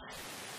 はい。